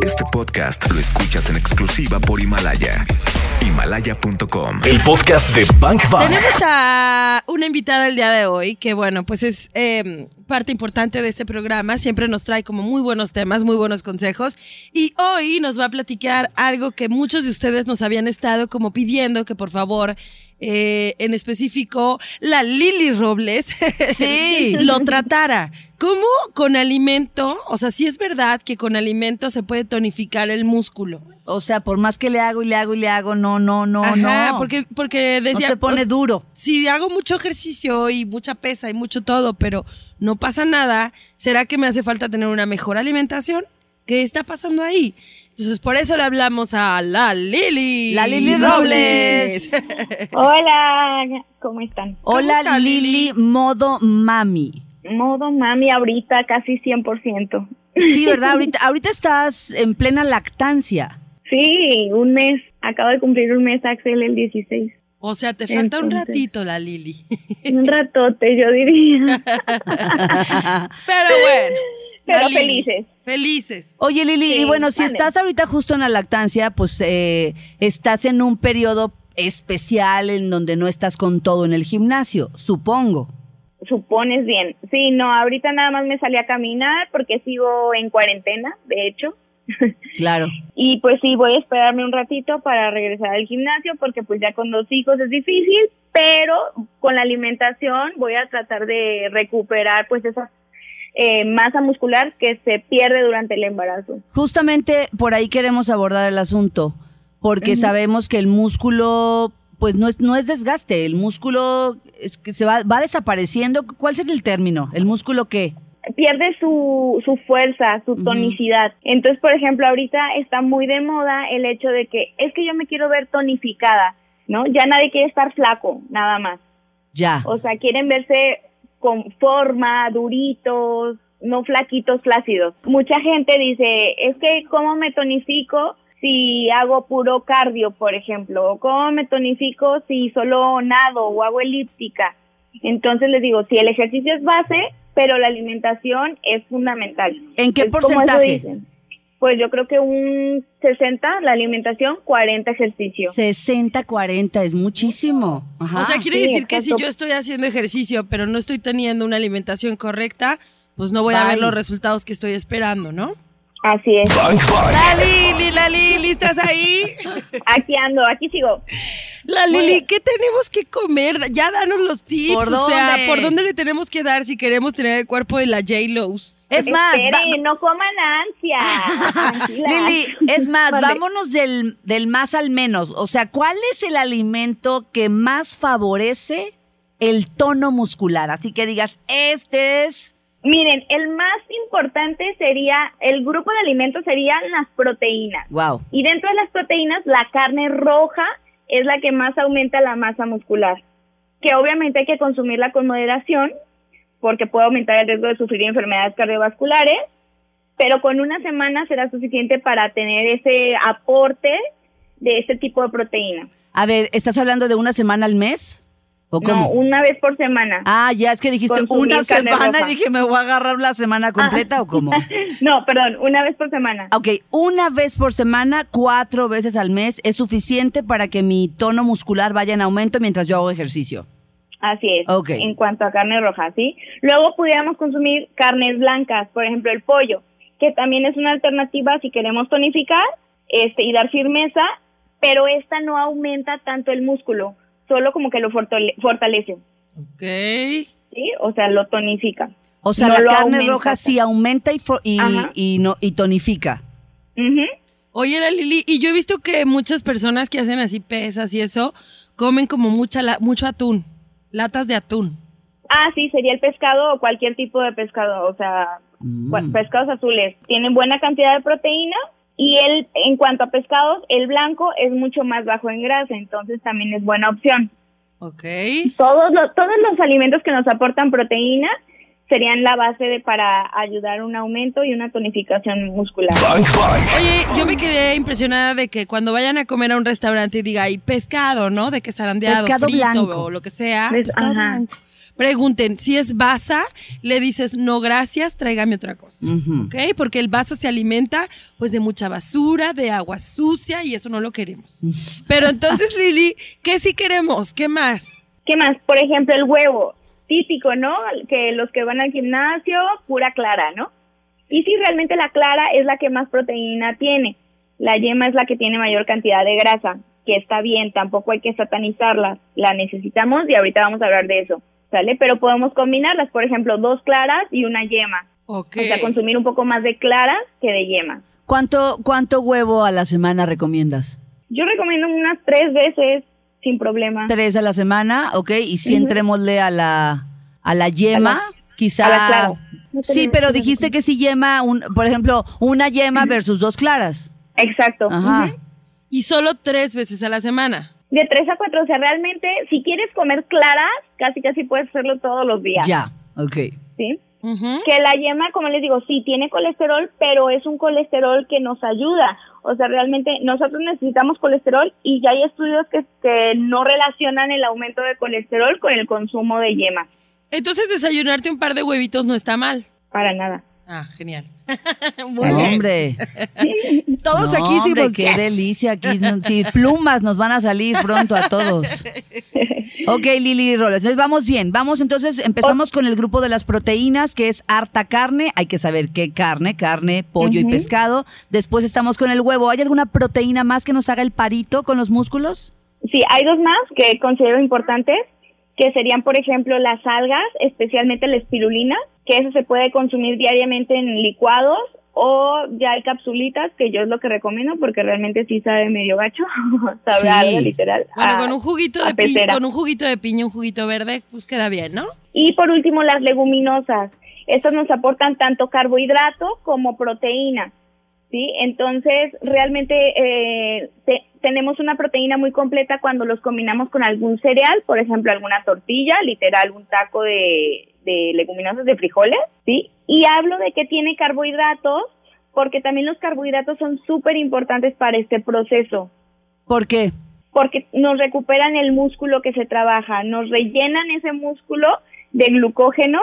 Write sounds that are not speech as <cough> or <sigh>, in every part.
Este podcast lo escuchas en exclusiva por Himalaya. Himalaya.com. El podcast de Bank Bank. Tenemos a una invitada el día de hoy que, bueno, pues es eh, parte importante de este programa. Siempre nos trae como muy buenos temas, muy buenos consejos. Y hoy nos va a platicar algo que muchos de ustedes nos habían estado como pidiendo que por favor, eh, en específico, la Lili Robles Sí. <laughs> lo tratara. ¿Cómo con alimento? O sea, sí es verdad que con alimento se puede tonificar el músculo. O sea, por más que le hago y le hago y le hago, no, no, no, Ajá, no. porque, porque no decía. se pone o- duro. si hago mucho ejercicio y mucha pesa y mucho todo, pero no pasa nada, ¿será que me hace falta tener una mejor alimentación? ¿Qué está pasando ahí? Entonces, por eso le hablamos a la Lili. La Lili Robles. <laughs> Hola, ¿cómo están? Hola está, Lili, Lili? modo mami. Modo mami ahorita casi 100%. Sí, ¿verdad? Ahorita, ahorita estás en plena lactancia. Sí, un mes. Acabo de cumplir un mes, Axel, el 16. O sea, te falta un ratito, la Lili. <laughs> Un ratote, yo diría. <laughs> Pero bueno. Pero Lili. felices. Felices. Oye Lili, Sí, y bueno, si vale. estás ahorita justo en la lactancia, pues eh, estás en un periodo especial en donde no estás con todo en el gimnasio, supongo. Supones bien. Sí, no, ahorita nada más me salí a caminar porque sigo en cuarentena, de hecho. <laughs> Claro. Y pues sí, voy a esperarme un ratito para regresar al gimnasio porque pues ya con dos hijos es difícil, pero con la alimentación voy a tratar de recuperar pues esa eh, masa muscular que se pierde durante el embarazo. Justamente por ahí queremos abordar el asunto, porque sabemos que el músculo, pues no es, no es desgaste, el músculo es que se va, va desapareciendo. ¿Cuál sería el término? ¿El músculo qué? Pierde su, su fuerza, su tonicidad. Entonces, por ejemplo, ahorita está muy de moda el hecho de que es que yo me quiero ver tonificada, ¿no? Ya nadie quiere estar flaco, nada más. Ya. O sea, quieren verse con forma, duritos, no flaquitos, flácidos. Mucha gente dice, es que ¿cómo me tonifico si hago puro cardio, por ejemplo? ¿O cómo me tonifico si solo nado o hago elíptica? Entonces les digo, si el ejercicio es base, pero la alimentación es fundamental. ¿En qué Es porcentaje? dicen. Pues yo creo que un 60 la alimentación, 40 ejercicio. 60-40 es muchísimo. Ajá. O sea, quiere sí, decir que si yo estoy haciendo ejercicio, pero no estoy teniendo una alimentación correcta, pues no voy a ver los resultados que estoy esperando, ¿no? Así es. La Lili, la Lili, ¿estás ahí? Aquí ando, aquí sigo. La Lili, ¿qué tenemos que comer? Ya danos los tips. ¿Por O sea, dónde? ¿por dónde le tenemos que dar si queremos tener el cuerpo de la J-Lo's? es más, no coman ansia. <laughs> Lili, es más, vámonos del, del más al menos. O sea, ¿cuál es el alimento que más favorece el tono muscular? Así que digas, este es... Miren, el más importante sería, el grupo de alimentos serían las proteínas. Wow. Y dentro de las proteínas, la carne roja es la que más aumenta la masa muscular. Que obviamente hay que consumirla con moderación, porque puede aumentar el riesgo de sufrir enfermedades cardiovasculares, pero con una semana será suficiente para tener ese aporte de este tipo de proteína. A ver, ¿estás hablando de una semana al mes? ¿O cómo? No, una vez por semana. Ah, ya es que dijiste una semana y dije, ¿me voy a agarrar la semana completa o cómo? <laughs> No, perdón, una vez por semana. Ok, una vez por semana, cuatro veces al mes, es suficiente para que mi tono muscular vaya en aumento mientras yo hago ejercicio. Así es. En cuanto a carne roja, ¿sí? Luego pudiéramos consumir carnes blancas, por ejemplo, el pollo, que también es una alternativa si queremos tonificar este, y dar firmeza, pero esta no aumenta tanto el músculo, solo como que lo fortale- fortalece, Ok. ¿sí? O sea, lo tonifica. O sea, No la carne aumenta roja sí aumenta y, fo- y, no, y tonifica. Ujú. Oye, la Lili, y yo he visto que muchas personas que hacen así pesas y eso, comen como mucha la- mucho atún, latas de atún. Ah, sí, sería el pescado o cualquier tipo de pescado, o sea, Mm. pescados azules. Tienen buena cantidad de proteína y el, en cuanto a pescados, el blanco es mucho más bajo en grasa, entonces también es buena opción. Ok. Todos los, todos los alimentos que nos aportan proteína serían la base de, para ayudar a un aumento y una tonificación muscular. Bank Bank. Oye, yo me quedé impresionada de que cuando vayan a comer a un restaurante y diga, hay pescado, ¿no? De que zarandeado, Pescado frito blanco. o lo que sea. Pues, pescado ajá. blanco. Pregunten, si es basa, le dices no gracias, tráigame otra cosa. ¿Ok? Porque el basa se alimenta pues de mucha basura, de agua sucia y eso no lo queremos. <laughs> Pero entonces, Lili, ¿qué sí queremos? ¿Qué más? ¿Qué más? Por ejemplo, el huevo, típico, ¿no? Que los que van al gimnasio, pura clara, ¿no? Y si realmente la clara es la que más proteína tiene, la yema es la que tiene mayor cantidad de grasa, que está bien, tampoco hay que satanizarla, la necesitamos y ahorita vamos a hablar de eso, ¿sale? Pero podemos combinarlas, por ejemplo, dos claras y una yema, Ok. o sea, consumir un poco más de claras que de yema. ¿Cuánto, ¿Cuánto huevo a la semana recomiendas? Yo recomiendo unas tres veces sin problema. Tres a la semana, ¿ok? Y si entrémosle a la, a la yema, quizá... a la clara. No Sí, pero dijiste que si yema, un, por ejemplo, una yema versus dos claras. Exacto. Ajá. Ujú. Y solo tres veces a la semana. De tres a cuatro, o sea, realmente, si quieres comer claras, casi casi puedes hacerlo todos los días. Ya, ok. ¿Sí? Que la yema, como les digo, sí tiene colesterol, pero es un colesterol que nos ayuda. O sea, realmente nosotros necesitamos colesterol y ya hay estudios que, que no relacionan el aumento de colesterol con el consumo de yema. Entonces desayunarte un par de huevitos no está mal. Para nada. Ah, genial. <laughs> Muy No, hombre. <laughs> Todos No, aquí hombre, hicimos qué yes. delicia. Aquí, sí, plumas nos van a salir pronto a todos. <laughs> Ok, Lili Robles. Entonces vamos bien. Vamos entonces, empezamos con el grupo de las proteínas, que es harta carne. Hay que saber qué carne, carne, pollo y pescado. Después estamos con el huevo. ¿Hay alguna proteína más que nos haga el parito con los músculos? Sí, hay dos más que considero importantes, que serían, por ejemplo, las algas, especialmente la espirulina, que eso se puede consumir diariamente en licuados o ya hay capsulitas, que yo es lo que recomiendo porque realmente sí sabe medio gacho, <laughs> sabe Sí. algo literal. Bueno, a- con un juguito de piña, con un juguito de piña, un juguito verde, pues queda bien, ¿no? Y por último, las leguminosas. Estas nos aportan tanto carbohidrato como proteína. ¿Sí? Entonces, realmente eh, te- tenemos una proteína muy completa cuando los combinamos con algún cereal, por ejemplo, alguna tortilla, literal, un taco de, de leguminosas de frijoles, ¿sí? Y hablo de que tiene carbohidratos porque también los carbohidratos son súper importantes para este proceso ¿Por qué? porque nos recuperan el músculo que se trabaja, nos rellenan ese músculo de glucógeno,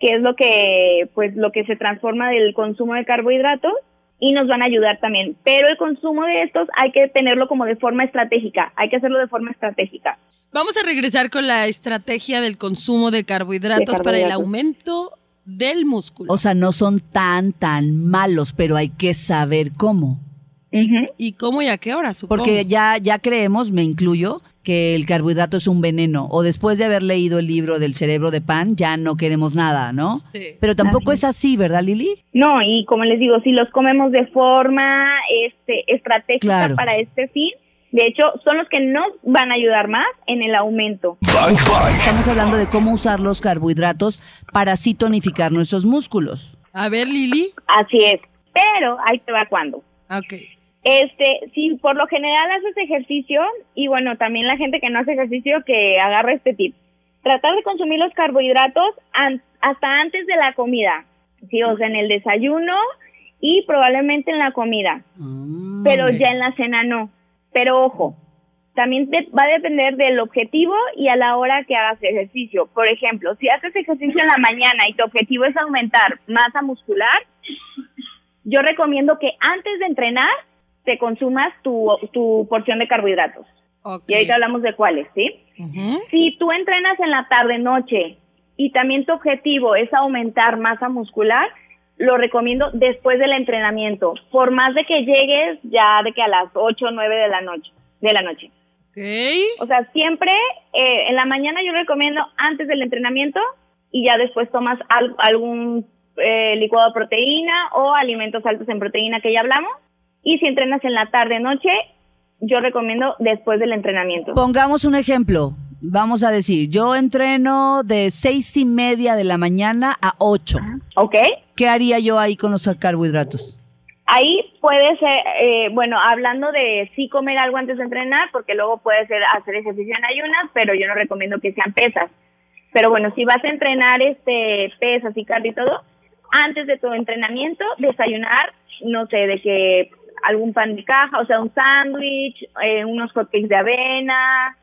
que es lo que pues lo que se transforma del consumo de carbohidratos y nos van a ayudar también. Pero el consumo de estos hay que tenerlo como de forma estratégica, hay que hacerlo de forma estratégica. Vamos a regresar con la estrategia del consumo de carbohidratos, para el aumento del músculo. O sea, no son tan, tan malos, pero hay que saber cómo. ¿Y cómo y a qué hora, supongo? Porque ya, ya creemos, me incluyo, que el carbohidrato es un veneno. O después de haber leído el libro del cerebro de pan, ya no queremos nada, ¿no? Sí. Pero tampoco Así es así, ¿verdad, Lili? No, y como les digo, si los comemos de forma este, estratégica Claro. para este fin, de hecho, son los que nos van a ayudar más en el aumento. Estamos hablando de cómo usar los carbohidratos para sí tonificar nuestros músculos. A ver, Lili. Así es. Pero ahí te va cuando. Ok. Este, si por lo general haces ejercicio, y bueno, también la gente que no hace ejercicio que agarra este tip. Tratar de consumir los carbohidratos an- hasta antes de la comida. Sí, o sea, en el desayuno y probablemente en la comida. Pero ok. ya en la cena no. Pero ojo, también va a depender del objetivo y a la hora que hagas ejercicio. Por ejemplo, si haces ejercicio en la mañana y tu objetivo es aumentar masa muscular, yo recomiendo que antes de entrenar te consumas tu, tu porción de carbohidratos. Ok. Y ahorita hablamos de cuáles, ¿sí? Si tú entrenas en la tarde noche y también tu objetivo es aumentar masa muscular, lo recomiendo después del entrenamiento, por más de que llegues ya de que a las 8 o 9 de la noche, de la noche. O sea, siempre eh, en la mañana yo recomiendo antes del entrenamiento y ya después tomas al- algún eh, licuado de proteína o alimentos altos en proteína que ya hablamos. Y si entrenas en la tarde noche, yo recomiendo después del entrenamiento. Pongamos un ejemplo. Vamos a decir, yo entreno de seis y media de la mañana a ocho. ¿Ok? ¿Qué haría yo ahí con los carbohidratos? Ahí puede ser, eh, bueno, hablando de sí comer algo antes de entrenar, porque luego puede ser hacer ejercicio en ayunas, pero yo no recomiendo que sean pesas. Pero bueno, si vas a entrenar este pesas y cardio y todo, antes de tu entrenamiento, desayunar, no sé, de que algún pan de caja, o sea, un sándwich, eh, unos hotcakes de avena,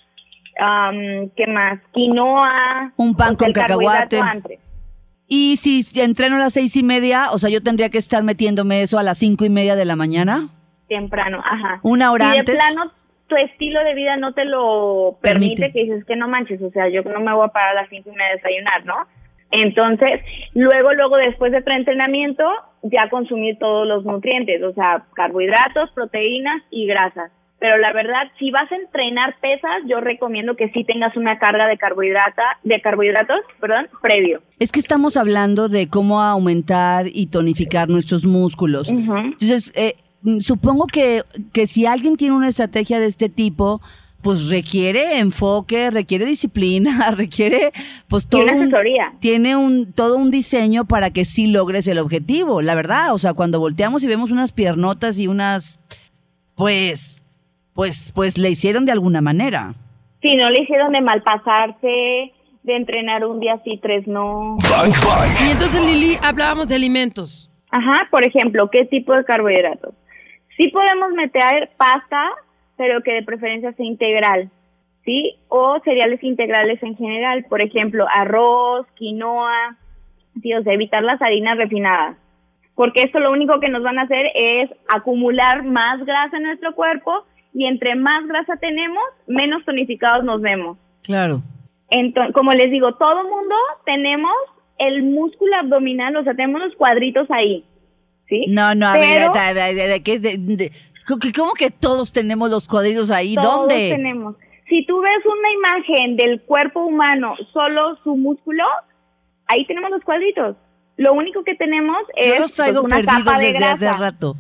am, ¿qué más? Quinoa. Un pan con cacahuate. antes. Y si entreno a las seis y media, o sea, yo tendría que estar metiéndome eso a las cinco y media de la mañana. Temprano, ajá. Una hora si antes. de plano tu estilo de vida no te lo permite, Permite. que dices que no manches, o sea, yo no me voy a parar a las cinco y media a desayunar, ¿no? Entonces, luego, luego, después de tu entrenamiento, ya consumir todos los nutrientes, o sea, carbohidratos, proteínas y grasas. Pero la verdad, si vas a entrenar pesas, yo recomiendo que sí tengas una carga de carbohidrata, de carbohidratos, perdón, previo. Es que estamos hablando de cómo aumentar y tonificar nuestros músculos. Entonces, eh, supongo que, que si alguien tiene una estrategia de este tipo, pues requiere enfoque, requiere disciplina, <laughs> requiere pues todo una un, asesoría. tiene un todo un diseño para que sí logres el objetivo, la verdad, o sea, cuando volteamos y vemos unas piernotas y unas pues pues pues le hicieron de alguna manera. Si no le hicieron de malpasarse, de entrenar un día sí, tres no. Bang Bang. Y entonces, Lili, hablábamos de alimentos. Ajá, por ejemplo, ¿qué tipo de carbohidratos? Sí podemos meter pasta, pero que de preferencia sea integral, ¿sí? O cereales integrales en general, por ejemplo, arroz, quinoa, sí, o sea, evitar las harinas refinadas. Porque esto lo único que nos van a hacer es acumular más grasa en nuestro cuerpo y entre más grasa tenemos, menos tonificados nos vemos. Claro. Entonces, como les digo, todo mundo tenemos el músculo abdominal, o sea, tenemos los cuadritos ahí, ¿sí? No, no, a Pero ver, de, de- de- ¿qué? de- de- ¿cómo que- ¿cómo que todos tenemos los cuadritos ahí? todos ¿Dónde? tenemos. Si tú ves una imagen del cuerpo humano, solo su músculo, ahí tenemos los cuadritos. Lo único que tenemos es Yo los traigo pues, una perdidos capa de desde hace grasa. rato.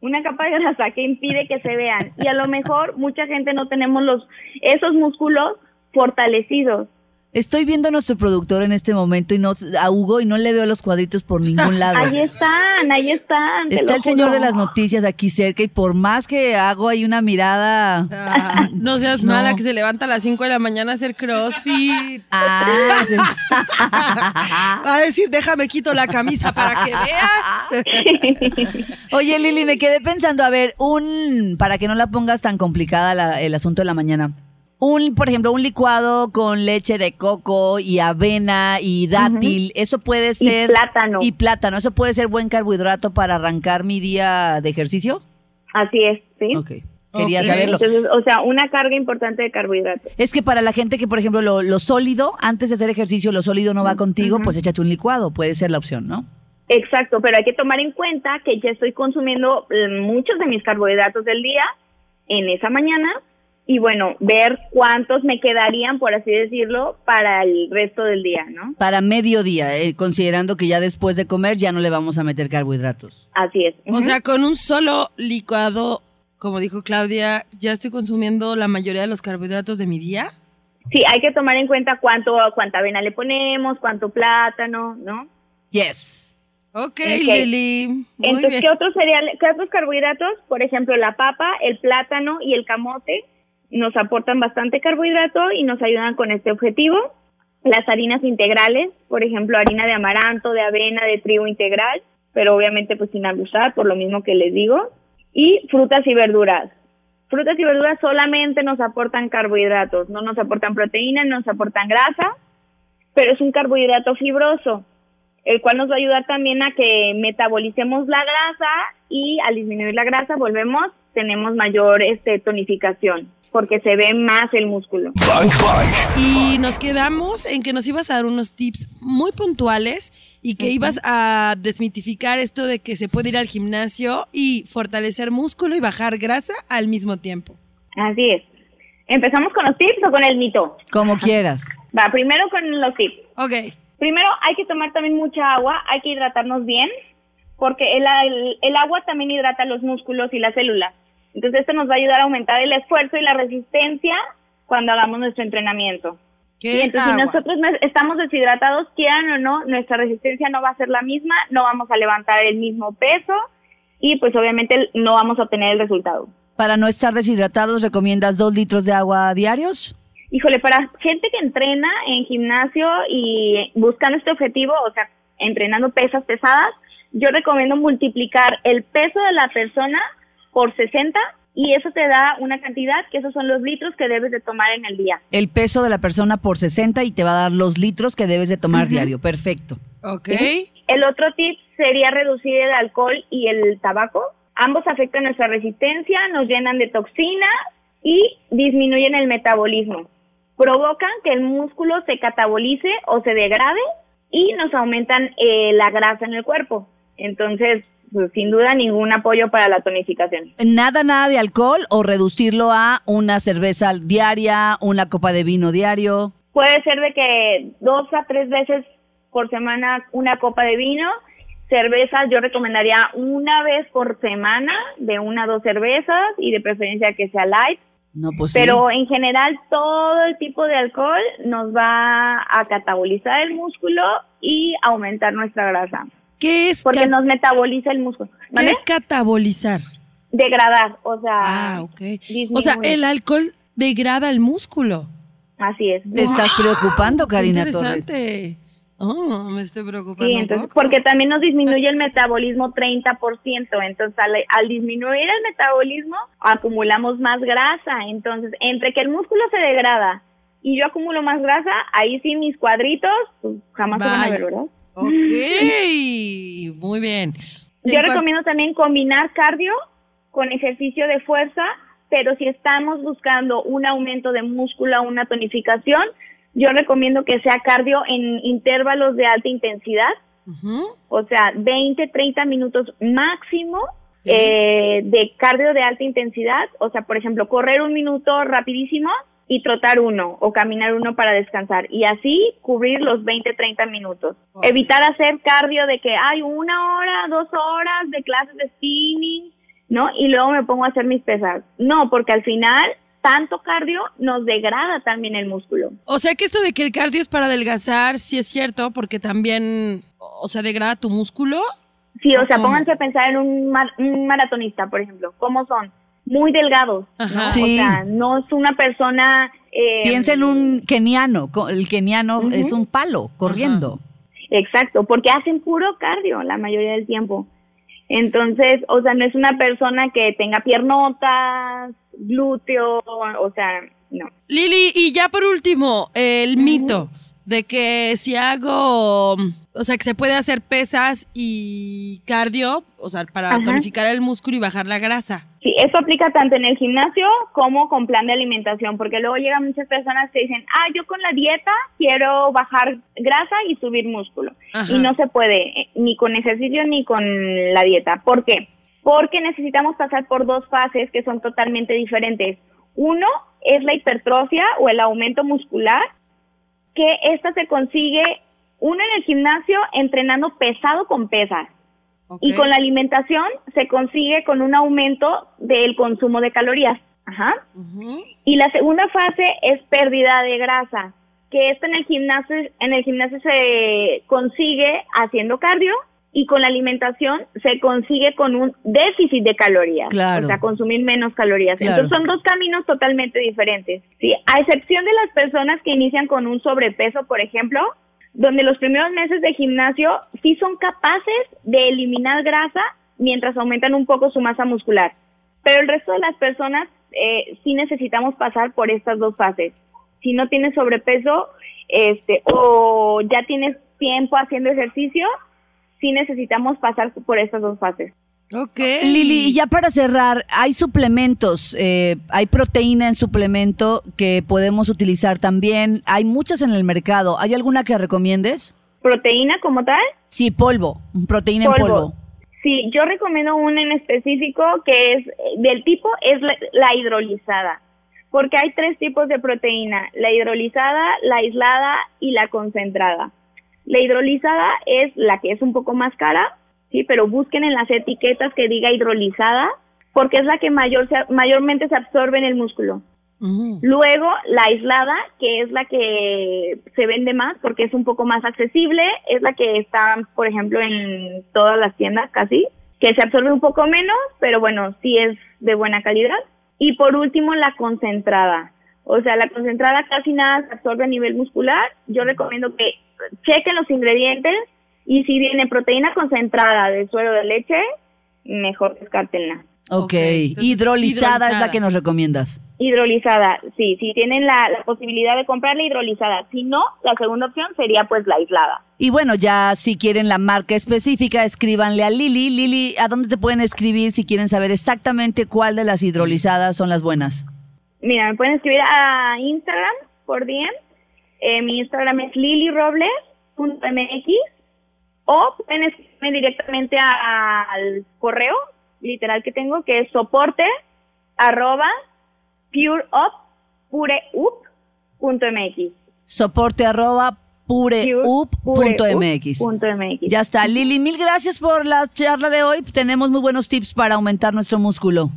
una capa de grasa que impide que se vean y a lo mejor mucha gente no tenemos los esos músculos fortalecidos. Estoy viendo a nuestro productor en este momento y no a Hugo y no le veo los cuadritos por ningún <laughs> lado. Ahí están, ahí están. Está el señor juro. de las noticias aquí cerca y por más que hago ahí una mirada. Ah, no seas <laughs> No. mala que se levanta a las 5 de la mañana a hacer crossfit. <laughs> Ah. Va a decir, déjame quito la camisa para que veas. Oye, Lili, me quedé pensando, a ver, un, para que no la pongas tan complicada la- el asunto de la mañana. Un, por ejemplo, un licuado con leche de coco y avena y dátil, eso puede Y ser... plátano. Y plátano, ¿eso puede ser buen carbohidrato para arrancar mi día de ejercicio? Así es, ¿sí? Ok, quería saberlo. Entonces, o sea, una carga importante de carbohidratos. Es que para la gente que, por ejemplo, lo, lo sólido, antes de hacer ejercicio, lo sólido no va contigo, pues échate un licuado, puede ser la opción, ¿no? Exacto, pero hay que tomar en cuenta que ya estoy consumiendo eh, muchos de mis carbohidratos del día en esa mañana y bueno, ver cuántos me quedarían, por así decirlo, para el resto del día, ¿no? Para mediodía, eh, considerando que ya después de comer ya no le vamos a meter carbohidratos. Así es. O sea, con un solo licuado, como dijo Claudia, ya estoy consumiendo la mayoría de los carbohidratos de mi día. sí, hay que tomar en cuenta cuánto, cuánta avena le ponemos, cuánto plátano, ¿no? Yes. Ok, Ok. Lili. Muy Entonces, bien. ¿qué otros cereales, qué otros carbohidratos? Por ejemplo, la papa, el plátano y el camote nos aportan bastante carbohidrato y nos ayudan con este objetivo. Las harinas integrales, por ejemplo, harina de amaranto, de avena, de trigo integral, pero obviamente pues sin abusar, por lo mismo que les digo. Y frutas y verduras. Frutas y verduras solamente nos aportan carbohidratos, no nos aportan proteína, no nos aportan grasa, pero es un carbohidrato fibroso el cual nos va a ayudar también a que metabolicemos la grasa y al disminuir la grasa volvemos, tenemos mayor este tonificación porque se ve más el músculo. Y nos quedamos en que nos ibas a dar unos tips muy puntuales y que ibas a desmitificar esto de que se puede ir al gimnasio y fortalecer músculo y bajar grasa al mismo tiempo. Así es. ¿Empezamos con los tips o con el mito? Como quieras. Va, primero con los tips. Ok. Primero hay que tomar también mucha agua, hay que hidratarnos bien, porque el, el- el agua también hidrata los músculos y las células. Entonces esto nos va a ayudar a aumentar el esfuerzo y la resistencia cuando hagamos nuestro entrenamiento. ¿Qué Y entonces agua? si nosotros no- estamos deshidratados, quieran o no, nuestra resistencia no va a ser la misma, no vamos a levantar el mismo peso y pues obviamente no vamos a obtener el resultado. Para no estar deshidratados, ¿recomiendas dos litros de agua diarios? Híjole, para gente que entrena en gimnasio y buscando este objetivo, o sea, entrenando pesas pesadas, yo recomiendo multiplicar el peso de la persona por 60 y eso te da una cantidad que esos son los litros que debes de tomar en el día. El peso de la persona por 60 y te va a dar los litros que debes de tomar diario. Perfecto. Ok. El otro tip sería reducir el alcohol y el tabaco. Ambos afectan nuestra resistencia, nos llenan de toxinas y disminuyen el metabolismo. Provocan que el músculo se catabolice o se degrade y nos aumentan eh, la grasa en el cuerpo. Entonces, sin duda, ningún apoyo para la tonificación. Nada, nada de alcohol o reducirlo a una cerveza diaria, una copa de vino diario. Puede ser de que dos a tres veces por semana una copa de vino. Cerveza yo recomendaría una vez por semana, de una a dos cervezas y de preferencia que sea light. No, pues sí. Pero en general todo el tipo de alcohol nos va a catabolizar el músculo y aumentar nuestra grasa. ¿Qué es, Porque cat- nos metaboliza el músculo. qué ¿Vale? es catabolizar? Degradar, o sea. Ah, ok. O sea, el alcohol degrada el músculo. Así es. Te estás preocupando, Qué Karina Torres. interesante. Oh, me estoy preocupando Sí, un entonces, poco. porque también nos disminuye el metabolismo 30%, entonces al, al disminuir el metabolismo acumulamos más grasa, entonces entre que el músculo se degrada y yo acumulo más grasa, ahí sí mis cuadritos pues, jamás se van a ver, ¿verdad? Ok, muy bien. Yo recomiendo también combinar cardio con ejercicio de fuerza, pero si estamos buscando un aumento de músculo, una tonificación, yo recomiendo que sea cardio en intervalos de alta intensidad, o sea, 20, 30 minutos máximo eh, de cardio de alta intensidad, o sea, por ejemplo, correr un minuto rapidísimo y trotar uno o caminar uno para descansar y así cubrir los 20, 30 minutos. Evitar hacer cardio de que hay una hora, dos horas de clases de spinning, ¿no? Y luego me pongo a hacer mis pesas. No, porque al final tanto cardio nos degrada también el músculo. O sea que esto de que el cardio es para adelgazar, sí es cierto, porque también, o sea, degrada tu músculo. Sí, o sea, pónganse a pensar en un, mar- un maratonista, por ejemplo. ¿Cómo son? Muy delgados. ¿no? Sí. O sea, no es una persona... eh, Piensa en un keniano. El keniano es un palo corriendo. Exacto, porque hacen puro cardio la mayoría del tiempo. Entonces, o sea, no es una persona que tenga piernotas, glúteo, o sea, no. Lili, y ya por último, el mito de que si hago, o sea, que se puede hacer pesas y cardio, o sea, para Ajá. tonificar el músculo y bajar la grasa. Sí, eso aplica tanto en el gimnasio como con plan de alimentación, porque luego llegan muchas personas que dicen, ah, yo con la dieta quiero bajar grasa y subir músculo. Ajá. Y no se puede, eh, ni con ejercicio ni con la dieta. ¿Por qué? Porque necesitamos pasar por dos fases que son totalmente diferentes. Uno es la hipertrofia o el aumento muscular, que esta se consigue, uno en el gimnasio entrenando pesado con pesas. Y con la alimentación se consigue con un aumento del consumo de calorías. Ajá. Y la segunda fase es pérdida de grasa, que esta en el gimnasio en el gimnasio se consigue haciendo cardio y con la alimentación se consigue con un déficit de calorías, Claro. o sea, consumir menos calorías. Claro. Entonces son dos caminos totalmente diferentes. Sí, a excepción de las personas que inician con un sobrepeso, por ejemplo, donde los primeros meses de gimnasio sí son capaces de eliminar grasa mientras aumentan un poco su masa muscular. Pero el resto de las personas eh, sí necesitamos pasar por estas dos fases. Si no tienes sobrepeso este, o ya tienes tiempo haciendo ejercicio, sí necesitamos pasar por estas dos fases. Ok. Lili, y ya para cerrar, hay suplementos, eh, hay proteína en suplemento que podemos utilizar también. Hay muchas en el mercado. ¿Hay alguna que recomiendes? ¿Proteína como tal? Sí, polvo, proteína en polvo. Sí, yo recomiendo una en específico que es eh, del tipo es la, la hidrolizada, porque hay tres tipos de proteína, la hidrolizada, la aislada y la concentrada. La hidrolizada es la que es un poco más cara, sí, pero busquen en las etiquetas que diga hidrolizada, porque es la que mayor se- mayormente se absorbe en el músculo. Luego, la aislada, que es la que se vende más porque es un poco más accesible, es la que está, por ejemplo, en todas las tiendas casi, que se absorbe un poco menos, pero bueno, sí es de buena calidad. Y por último, la concentrada. O sea, la concentrada casi nada se absorbe a nivel muscular. Yo recomiendo que chequen los ingredientes y si viene proteína concentrada de suero de leche, mejor descártenla. Ok, Ok, entonces, hidrolizada, es la que nos recomiendas. Hidrolizada, sí, si tienen la, la posibilidad de comprar la hidrolizada. Si no, la segunda opción sería pues la aislada. Y bueno, ya si quieren la marca específica, escríbanle a Lili. Lili, ¿a dónde te pueden escribir si quieren saber exactamente cuál de las hidrolizadas son las buenas? Mira, me pueden escribir a Instagram por DM. Eh, mi Instagram es lilirobles.mx o pueden escribirme directamente a- al correo literal que tengo que es soporte arroba pureup.mx. Soporte arroba pureup.mx. Pureup.mx. Ya está. Lili, mil gracias por la charla de hoy. Tenemos muy buenos tips para aumentar nuestro músculo.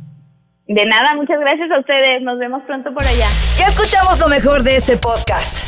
De nada, muchas gracias a ustedes. Nos vemos pronto por allá. Ya escuchamos lo mejor de este podcast.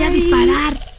voy a disparar.